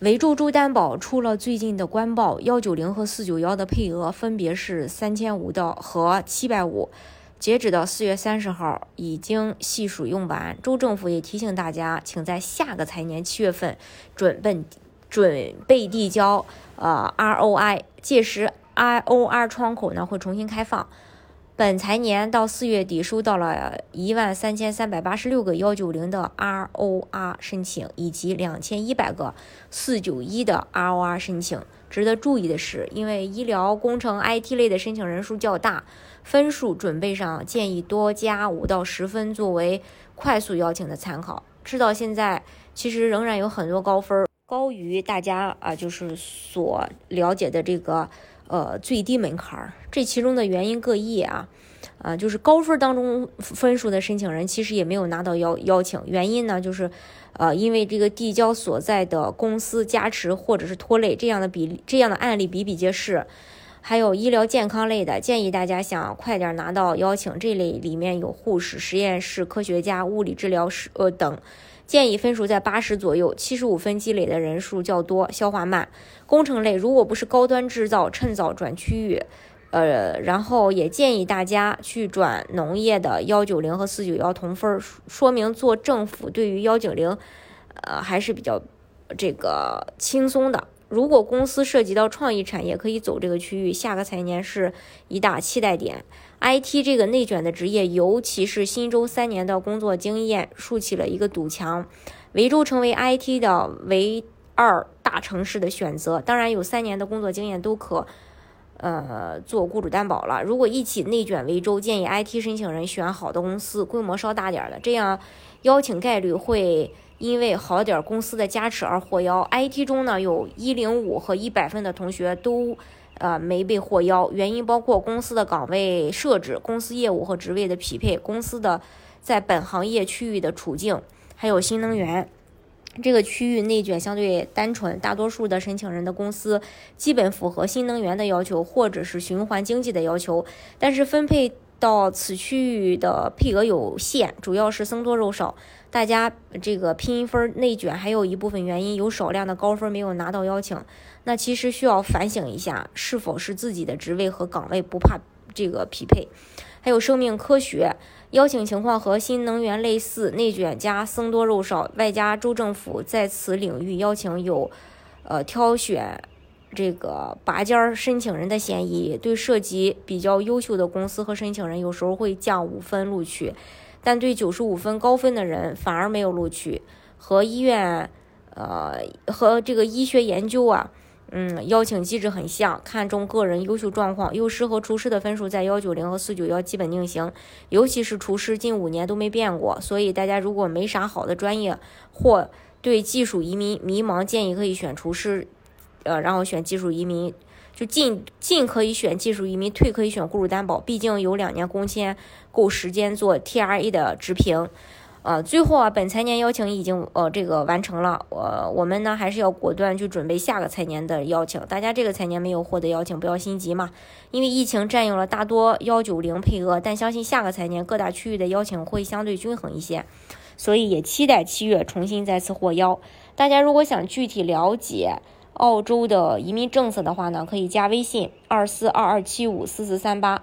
维州州担保出了最近的官报，幺九零和四九幺的配额分别是三千五的和七百五，截止到四月三十号已经系数用完。州政府也提醒大家，请在下个财年七月份准备准备递交呃 ROI，届时 IOR 窗口呢会重新开放。本财年到四月底，收到了一万三千三百八十六个幺九零的 ROR 申请，以及两千一百个四九一的 ROR 申请。值得注意的是，因为医疗工程 IT 类的申请人数较大，分数准备上建议多加五到十分，作为快速邀请的参考。直到现在，其实仍然有很多高分，高于大家啊，就是所了解的这个。呃，最低门槛儿，这其中的原因各异啊，啊，就是高分当中分数的申请人其实也没有拿到邀邀请，原因呢就是，呃，因为这个递交所在的公司加持或者是拖累这样的比，这样的案例比比皆是，还有医疗健康类的，建议大家想快点拿到邀请，这类里面有护士、实验室科学家、物理治疗师呃等。建议分数在八十左右，七十五分积累的人数较多，消化慢。工程类如果不是高端制造，趁早转区域。呃，然后也建议大家去转农业的幺九零和四九幺同分，说明做政府对于幺九零，呃还是比较这个轻松的。如果公司涉及到创意产业，可以走这个区域。下个财年是一大期待点。IT 这个内卷的职业，尤其是新州三年的工作经验，竖起了一个堵墙。维州成为 IT 的唯二大城市的选择。当然，有三年的工作经验都可，呃，做雇主担保了。如果一起内卷为周，建议 IT 申请人选好的公司，规模稍大点的，这样邀请概率会。因为好点公司的加持而获邀，IT 中呢有一零五和一百分的同学都，呃没被获邀，原因包括公司的岗位设置、公司业务和职位的匹配、公司的在本行业区域的处境，还有新能源这个区域内卷相对单纯，大多数的申请人的公司基本符合新能源的要求或者是循环经济的要求，但是分配。到此区域的配额有限，主要是僧多肉少，大家这个拼分内卷，还有一部分原因有少量的高分没有拿到邀请。那其实需要反省一下，是否是自己的职位和岗位不怕这个匹配？还有生命科学邀请情况和新能源类似，内卷加僧多肉少，外加州政府在此领域邀请有，呃挑选。这个拔尖儿申请人的嫌疑，对涉及比较优秀的公司和申请人，有时候会降五分录取，但对九十五分高分的人反而没有录取。和医院，呃，和这个医学研究啊，嗯，邀请机制很像，看重个人优秀状况。幼师和厨师的分数在幺九零和四九幺基本定型，尤其是厨师近五年都没变过。所以大家如果没啥好的专业或对技术移民迷茫，建议可以选厨师。呃，然后选技术移民，就进进可以选技术移民，退可以选雇主担保。毕竟有两年工签，够时间做 TRA 的直评。呃，最后啊，本财年邀请已经呃这个完成了，我我们呢还是要果断去准备下个财年的邀请。大家这个财年没有获得邀请，不要心急嘛，因为疫情占用了大多幺九零配额，但相信下个财年各大区域的邀请会相对均衡一些，所以也期待七月重新再次获邀。大家如果想具体了解，澳洲的移民政策的话呢，可以加微信二四二二七五四四三八，